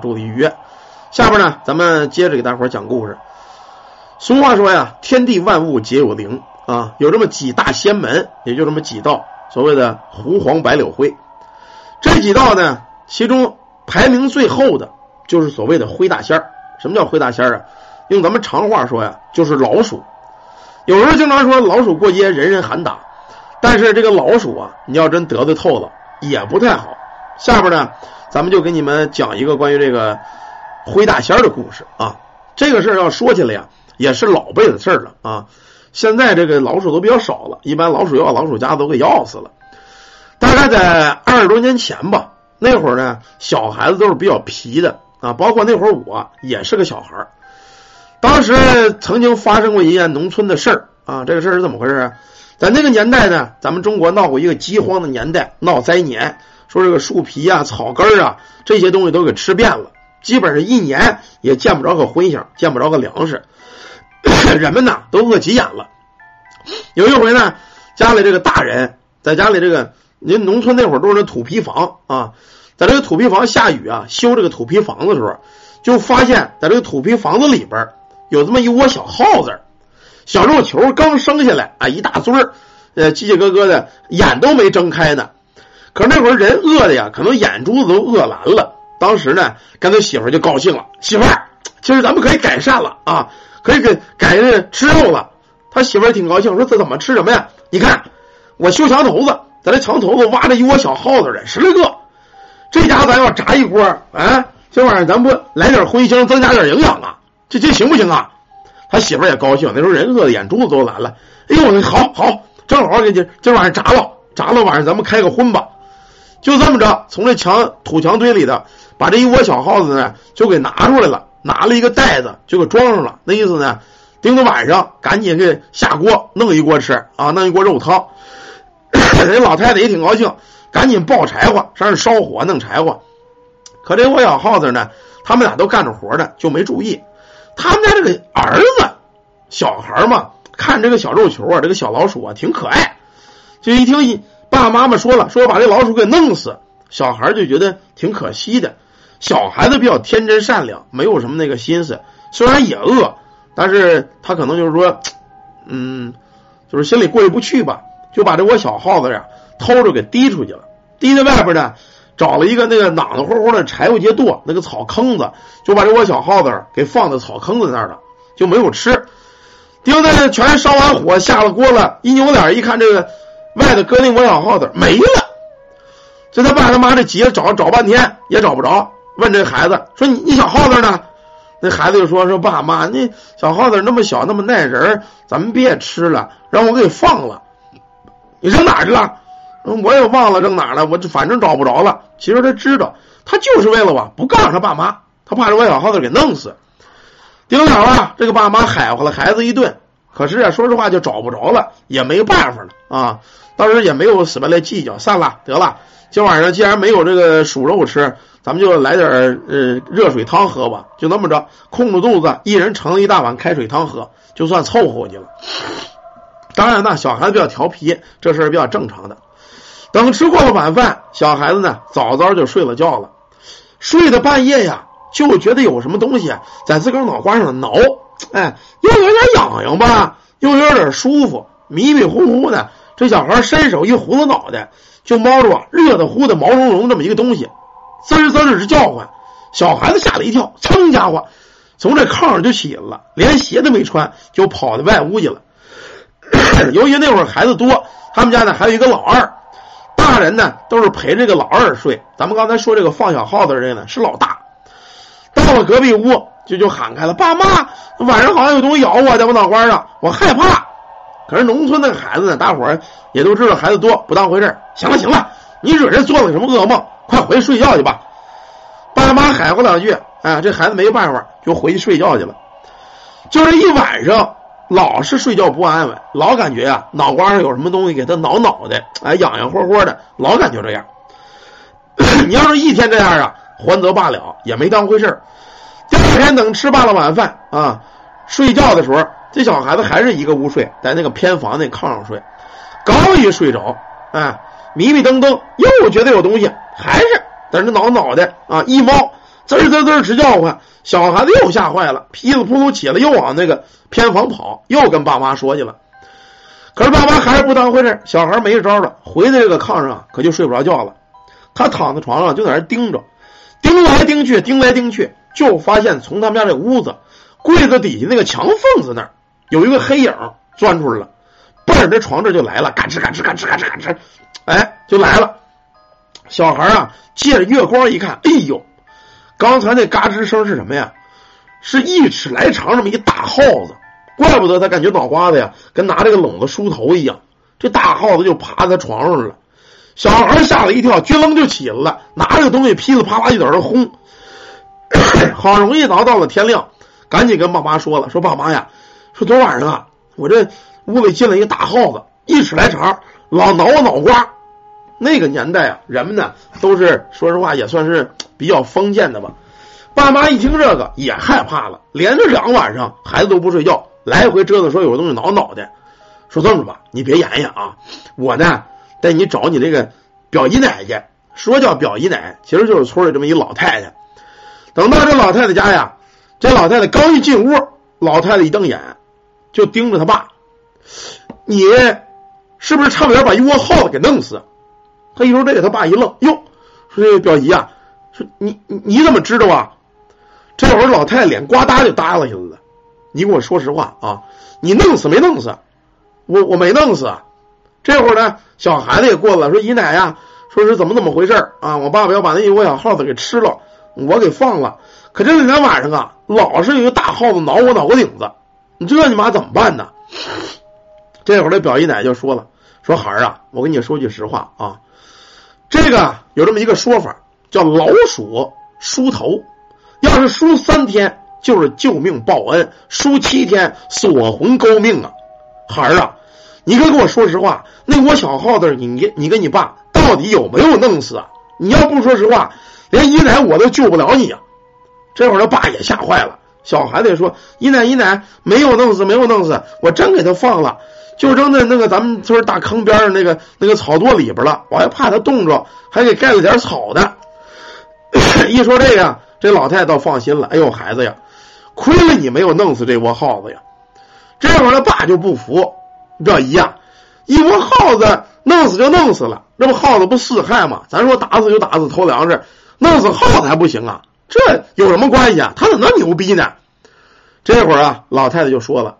住的鱼。下边呢，咱们接着给大伙讲故事。俗话说呀，天地万物皆有灵啊，有这么几大仙门，也就这么几道，所谓的狐黄白柳灰。这几道呢，其中排名最后的就是所谓的灰大仙儿。什么叫灰大仙儿啊？用咱们常话说呀，就是老鼠。有时候经常说老鼠过街人人喊打，但是这个老鼠啊，你要真得罪透了也不太好。下边呢，咱们就给你们讲一个关于这个灰大仙的故事啊。这个事儿要说起来呀，也是老辈的事儿了啊。现在这个老鼠都比较少了，一般老鼠药、老鼠夹都给药死了。大概在二十多年前吧，那会儿呢，小孩子都是比较皮的啊，包括那会儿我也是个小孩儿。当时曾经发生过一件农村的事儿啊，这个事儿是怎么回事啊？在那个年代呢，咱们中国闹过一个饥荒的年代，闹灾年，说这个树皮啊、草根啊这些东西都给吃遍了，基本上一年也见不着个荤腥，见不着个粮食，人们呐都饿急眼了。有一回呢，家里这个大人在家里这个，您农村那会儿都是那土坯房啊，在这个土坯房下雨啊，修这个土坯房子的时候，就发现在这个土坯房子里边。有这么一窝小耗子，小肉球刚生下来啊，一大堆儿，呃，叽叽咯咯的，眼都没睁开呢。可是那会儿人饿的呀，可能眼珠子都饿蓝了。当时呢，跟他媳妇就高兴了，媳妇儿，其实咱们可以改善了啊，可以给改吃肉了。他媳妇儿挺高兴，说这怎么吃什么呀？你看我修墙头子，在这墙头子挖着一窝小耗子的十来个，这家咱要炸一锅，啊，这玩意儿咱不来点荤腥，增加点营养啊？这这行不行啊？他媳妇儿也高兴，那时候人饿的眼珠子都蓝了。哎呦，好好，正好给今今晚上炸了，炸了晚上咱们开个荤吧。就这么着，从这墙土墙堆里的把这一窝小耗子呢就给拿出来了，拿了一个袋子就给装上了。那意思呢，盯着晚上赶紧给下锅弄一锅吃啊，弄一锅肉汤。人老太太也挺高兴，赶紧抱柴火上那烧火弄柴火。可这窝小耗子呢，他们俩都干着活呢，就没注意。他们家这个儿子，小孩嘛，看这个小肉球啊，这个小老鼠啊，挺可爱。就一听爸爸妈妈说了，说我把这老鼠给弄死，小孩就觉得挺可惜的。小孩子比较天真善良，没有什么那个心思。虽然也饿，但是他可能就是说，嗯，就是心里过意不去吧，就把这窝小耗子呀偷着给滴出去了，滴在外边呢。找了一个那个暖暖乎乎的柴火节垛，那个草坑子，就把这窝小耗子给放在草坑子那儿了，就没有吃。丁在全烧完火下了锅了，一扭脸一看，这个外头搁那窝小耗子没了。这他爸他妈这急了，找找半天也找不着，问这孩子说：“你你小耗子呢？”那孩子就说：“说爸妈，那小耗子那么小那么耐人，咱们别吃了，让我给放了。你扔哪去了？”嗯我也忘了扔哪了，我就反正找不着了。其实他知道，他就是为了我，不告诉他爸妈，他怕这我小耗子给弄死。丁了啊，这个爸妈海乎了孩子一顿，可是啊，说实话就找不着了，也没办法了啊。当时也没有死白来计较，散了得了。今晚上既然没有这个鼠肉吃，咱们就来点呃热水汤喝吧。就那么着，空着肚子，一人盛了一大碗开水汤喝，就算凑合去了。当然呢，小孩子比较调皮，这事儿比较正常的。等吃过了晚饭，小孩子呢早早就睡了觉了。睡到半夜呀，就觉得有什么东西在自个儿脑瓜上挠，哎，又有点痒痒吧，又有点舒服，迷迷糊糊的。这小孩伸手一糊了脑袋，就摸着热的乎的毛茸茸这么一个东西，滋儿滋儿直叫唤。小孩子吓了一跳，噌家伙从这炕上就起来了，连鞋都没穿，就跑到外屋去了。由于那会儿孩子多，他们家呢还有一个老二。大人呢都是陪这个老二睡，咱们刚才说这个放小耗子的人呢是老大。到了隔壁屋就就喊开了：“爸妈，晚上好像有东西咬我，在我脑瓜上，我害怕。”可是农村那孩子呢，大伙儿也都知道孩子多，不当回事行了行了，你惹人做了什么噩梦？快回去睡觉去吧。爸妈喊过两句，哎，这孩子没办法，就回去睡觉去了。就这一晚上。老是睡觉不安稳，老感觉呀脑瓜上有什么东西给他挠脑袋，哎，痒痒霍霍的，老感觉这样。你要是一天这样啊，还则罢了，也没当回事第二天等吃罢了晚饭啊，睡觉的时候，这小孩子还是一个屋睡，在那个偏房那炕上睡。刚一睡着，哎，迷迷瞪瞪，又觉得有东西，还是在那挠脑袋啊，一猫，滋滋滋直叫唤。小孩子又吓坏了，噼里扑噜起来，又往那个偏房跑，又跟爸妈说去了。可是爸妈还是不当回事，小孩没招了，回到这个炕上可就睡不着觉了。他躺在床上就在那盯着，盯来盯去，盯来盯去，就发现从他们家这屋子柜子底下那个墙缝子那儿有一个黑影钻出来了，奔着这床这就来了，嘎吱嘎吱嘎吱嘎吱嘎吱，哎，就来了。小孩啊，借着月光一看，哎呦，刚才那嘎吱声是什么呀？是一尺来长这么一大耗子，怪不得他感觉脑瓜子呀跟拿这个笼子梳头一样。这大耗子就爬在床上了，小孩吓了一跳，撅楞就起来了，拿这个东西噼里啪啦一在那轰。好容易熬到了天亮，赶紧跟爸妈说了，说爸妈呀，说昨晚上啊，我这屋里进来一个大耗子，一尺来长，老挠我脑瓜。那个年代啊，人们呢都是说实话也算是比较封建的吧。爸妈一听这个也害怕了，连着两晚上孩子都不睡觉，来回折腾说有东西挠脑袋。说这么着吧，你别演演啊，我呢带你找你这个表姨奶去。说叫表姨奶，其实就是村里这么一老太太。等到这老太太家呀，这老太太刚一进屋，老太太一瞪眼，就盯着他爸：“你是不是差点把一窝耗子给弄死？”他一说这个，他爸一愣，哟，说这表姨啊，说你你怎么知道啊？这会儿老太太脸呱嗒就耷拉下来了。你给我说实话啊，你弄死没弄死？我我没弄死。这会儿呢，小孩子也过来了，说姨奶呀，说是怎么怎么回事啊？我爸爸要把那一窝小耗子给吃了，我给放了。可这两天晚上啊，老是有一个大耗子挠我脑瓜顶子，你这你妈怎么办呢？这会儿这表姨奶就说了，说孩儿啊，我跟你说句实话啊。这个有这么一个说法，叫老鼠梳头，要是梳三天就是救命报恩，梳七天锁魂勾命啊！孩儿啊，你可跟我说实话，那窝小耗子，你你你跟你爸到底有没有弄死啊？你要不说实话，连姨奶我都救不了你啊！这会儿他爸也吓坏了，小孩子也说：“姨奶姨奶没有弄死，没有弄死，我真给他放了。”就扔在那个咱们村大坑边上那个那个草垛里边了，我还怕它冻着，还给盖了点草的。一说这个，这老太太倒放心了。哎呦，孩子呀，亏了你没有弄死这窝耗子呀！这会儿他爸就不服，这一呀，一窝耗子弄死就弄死了，这不耗子不四害吗？咱说打死就打死偷粮食，弄死耗子还不行啊？这有什么关系啊？他怎么那么牛逼呢？这会儿啊，老太太就说了。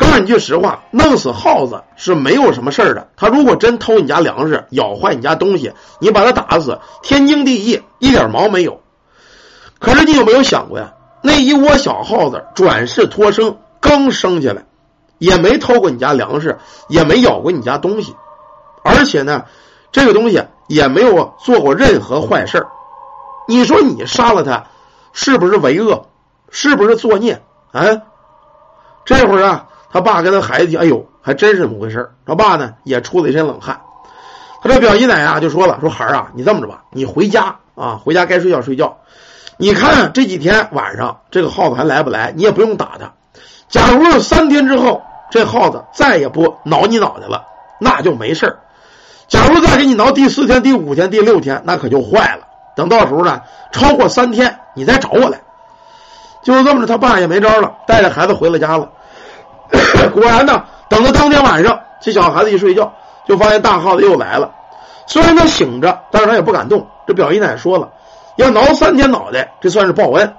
告诉你句实话，弄死耗子是没有什么事儿的。他如果真偷你家粮食，咬坏你家东西，你把他打死，天经地义，一点毛没有。可是你有没有想过呀？那一窝小耗子转世脱生，刚生下来，也没偷过你家粮食，也没咬过你家东西，而且呢，这个东西也没有做过任何坏事你说你杀了他，是不是为恶？是不是作孽？啊？这会儿啊。他爸跟他孩子，哎呦，还真是这么回事他爸呢也出了一身冷汗。他这表姨奶啊就说了：“说孩儿啊，你这么着吧，你回家啊，回家该睡觉睡觉。你看这几天晚上这个耗子还来不来？你也不用打它。假如是三天之后这耗子再也不挠你脑袋了，那就没事假如再给你挠第四天、第五天、第六天，那可就坏了。等到时候呢，超过三天你再找我来。就这么着，他爸也没招了，带着孩子回了家了。” 果然呢，等到当天晚上，这小孩子一睡觉，就发现大耗子又来了。虽然他醒着，但是他也不敢动。这表姨奶说了，要挠三天脑袋，这算是报恩。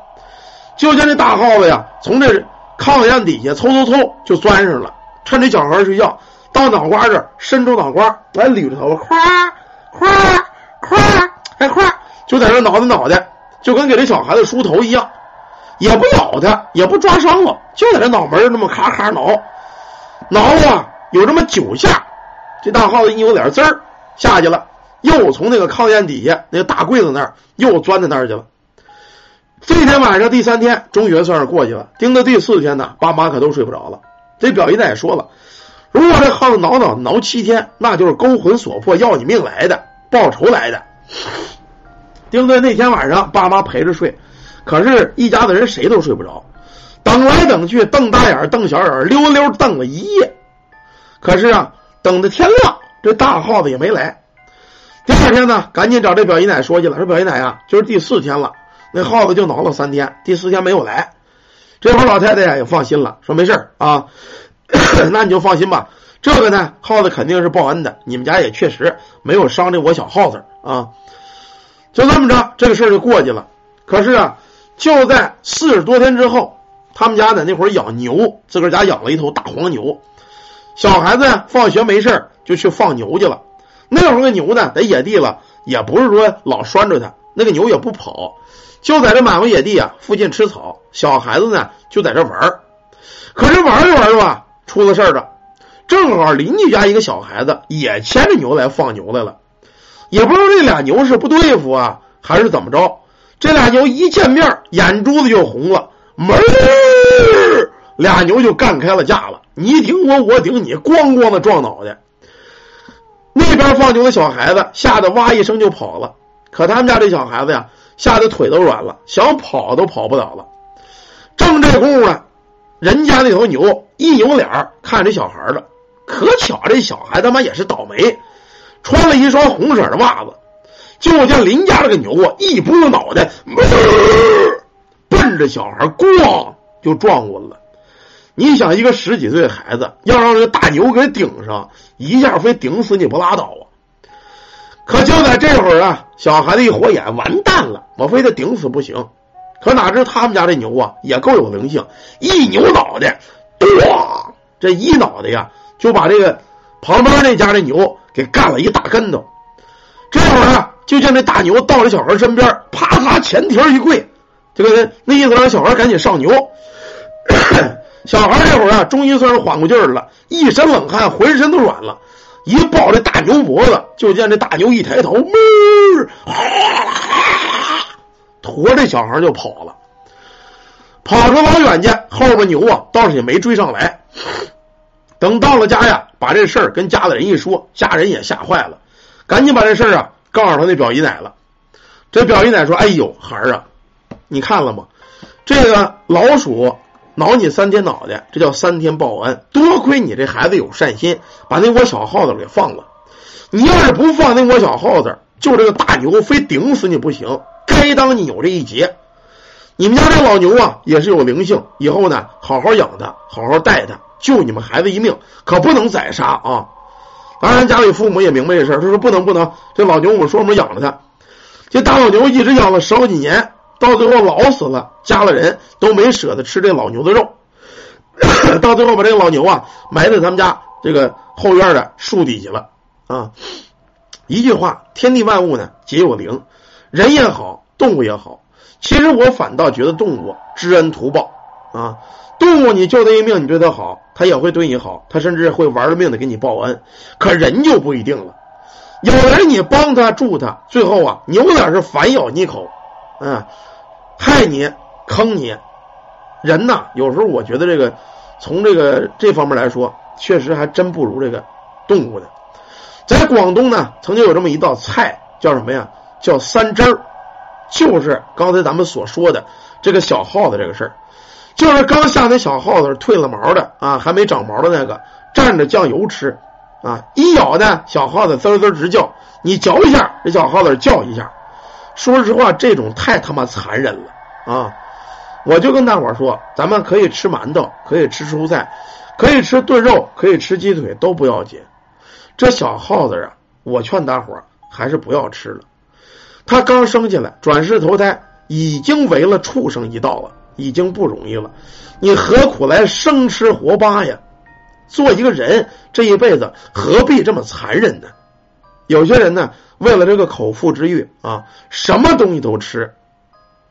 就见这大耗子呀，从这炕沿底下嗖嗖嗖就钻上了，趁这小孩睡觉，到脑瓜这儿伸出脑瓜来捋着头发，夸夸夸，还夸，就在这挠着脑袋，就跟给这小孩子梳头一样。也不咬他，也不抓伤了，就在这脑门那么咔咔挠，挠啊，有这么九下，这大耗子一扭脸，滋儿下去了，又从那个炕沿底下那个大柜子那儿又钻到那儿去了。这天晚上第三天，终于算是过去了。盯到第四天呢，爸妈可都睡不着了。这表姨奶也说了，如果这耗子挠挠挠七天，那就是勾魂索魄，要你命来的，报仇来的。盯在那天晚上，爸妈陪着睡。可是，一家子人谁都睡不着，等来等去，瞪大眼瞪小眼溜溜瞪了一夜。可是啊，等到天亮，这大耗子也没来。第二天呢，赶紧找这表姨奶说去了，说表姨奶啊，今儿第四天了，那耗子就挠了三天，第四天没有来。这会儿老太太呀也放心了，说没事啊，那你就放心吧。这个呢，耗子肯定是报恩的，你们家也确实没有伤着我小耗子啊。就这么着，这个事儿就过去了。可是啊，就在四十多天之后，他们家在那会儿养牛，自个儿家养了一头大黄牛。小孩子，放学没事就去放牛去了。那会儿个牛呢，在野地了，也不是说老拴着它，那个牛也不跑，就在这满目野地啊附近吃草。小孩子呢就在这玩，可是玩着玩着吧，出了事儿了。正好邻居家一个小孩子也牵着牛来放牛来了，也不知道这俩牛是不对付啊，还是怎么着。这俩牛一见面，眼珠子就红了，门儿俩牛就干开了架了，你顶我，我顶你，咣咣的撞脑袋。那边放牛的小孩子吓得哇一声就跑了，可他们家这小孩子呀，吓得腿都软了，想跑都跑不了了。正这功夫呢，人家那头牛一扭脸看这小孩了。可巧，这小孩他妈也是倒霉，穿了一双红色的袜子。就见邻家这个牛啊，一拨脑袋，奔着小孩咣就撞过了。你想，一个十几岁的孩子要让这个大牛给顶上，一下非顶死你不拉倒啊！可就在这会儿啊，小孩子一火眼，完蛋了，我非得顶死不行。可哪知他们家这牛啊，也够有灵性，一扭脑袋，咣，这一脑袋呀！就把这个旁边那家的牛给干了一大跟头，这会儿啊，就见这大牛到了小孩身边，啪啪前蹄一跪，这个那意思让小孩赶紧上牛。小孩这会儿啊，终于算是缓过劲儿了，一身冷汗，浑身都软了，一抱这大牛脖子，就见这大牛一抬头，哞，驮这小孩就跑了，跑出老远去，后边牛啊倒是也没追上来。等到了家呀，把这事儿跟家里人一说，家人也吓坏了，赶紧把这事儿啊告诉他那表姨奶了。这表姨奶说：“哎呦，孩儿啊，你看了吗？这个老鼠挠你三天脑袋，这叫三天报恩。多亏你这孩子有善心，把那窝小耗子给放了。你要是不放那窝小耗子，就这个大牛非顶死你不行。该当你有这一劫。你们家这老牛啊，也是有灵性，以后呢，好好养它，好好带它。”救你们孩子一命，可不能宰杀啊！当然，家里父母也明白这事儿，他说不能不能。这老牛我们说我们养着它，这大老牛一直养了十好几年，到最后老死了，家里人都没舍得吃这老牛的肉，到最后把这个老牛啊埋在他们家这个后院的树底下了啊！一句话，天地万物呢皆有灵，人也好，动物也好，其实我反倒觉得动物知恩图报啊。动物你救它一命，你对它好，它也会对你好，它甚至会玩了命的给你报恩。可人就不一定了，有人你帮他助他，最后啊扭脸是反咬你一口，嗯，害你坑你。人呐，有时候我觉得这个从这个这方面来说，确实还真不如这个动物呢。在广东呢，曾经有这么一道菜，叫什么呀？叫三汁儿，就是刚才咱们所说的这个小耗子这个事儿。就是刚下那小耗子褪了毛的啊，还没长毛的那个，蘸着酱油吃啊，一咬呢，小耗子滋滋直叫，你嚼一下，这小耗子叫一下。说实话，这种太他妈残忍了啊！我就跟大伙说，咱们可以吃馒头，可以吃蔬菜，可以吃炖肉，可以吃鸡腿，都不要紧。这小耗子啊，我劝大伙还是不要吃了。他刚生下来，转世投胎，已经为了畜生一道了。已经不容易了，你何苦来生吃活扒呀？做一个人这一辈子何必这么残忍呢？有些人呢，为了这个口腹之欲啊，什么东西都吃，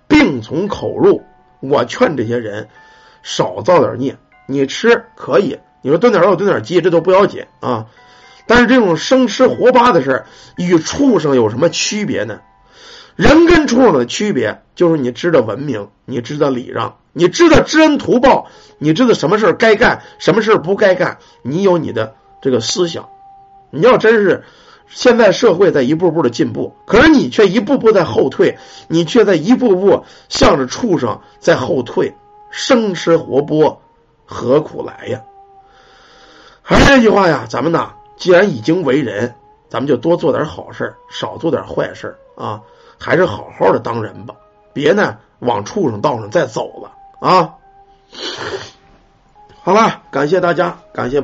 病从口入。我劝这些人少造点孽。你吃可以，你说炖点肉、炖点鸡，这都不要紧啊。但是这种生吃活扒的事与畜生有什么区别呢？人跟畜生的区别就是你知道文明，你知道礼让，你知道知恩图报，你知道什么事该干，什么事不该干，你有你的这个思想。你要真是现在社会在一步步的进步，可是你却一步步在后退，你却在一步步向着畜生在后退，生吃活剥，何苦来呀？还是那句话呀，咱们呐，既然已经为人，咱们就多做点好事少做点坏事啊。还是好好的当人吧，别呢往畜生道上再走了啊。好了，感谢大家，感谢。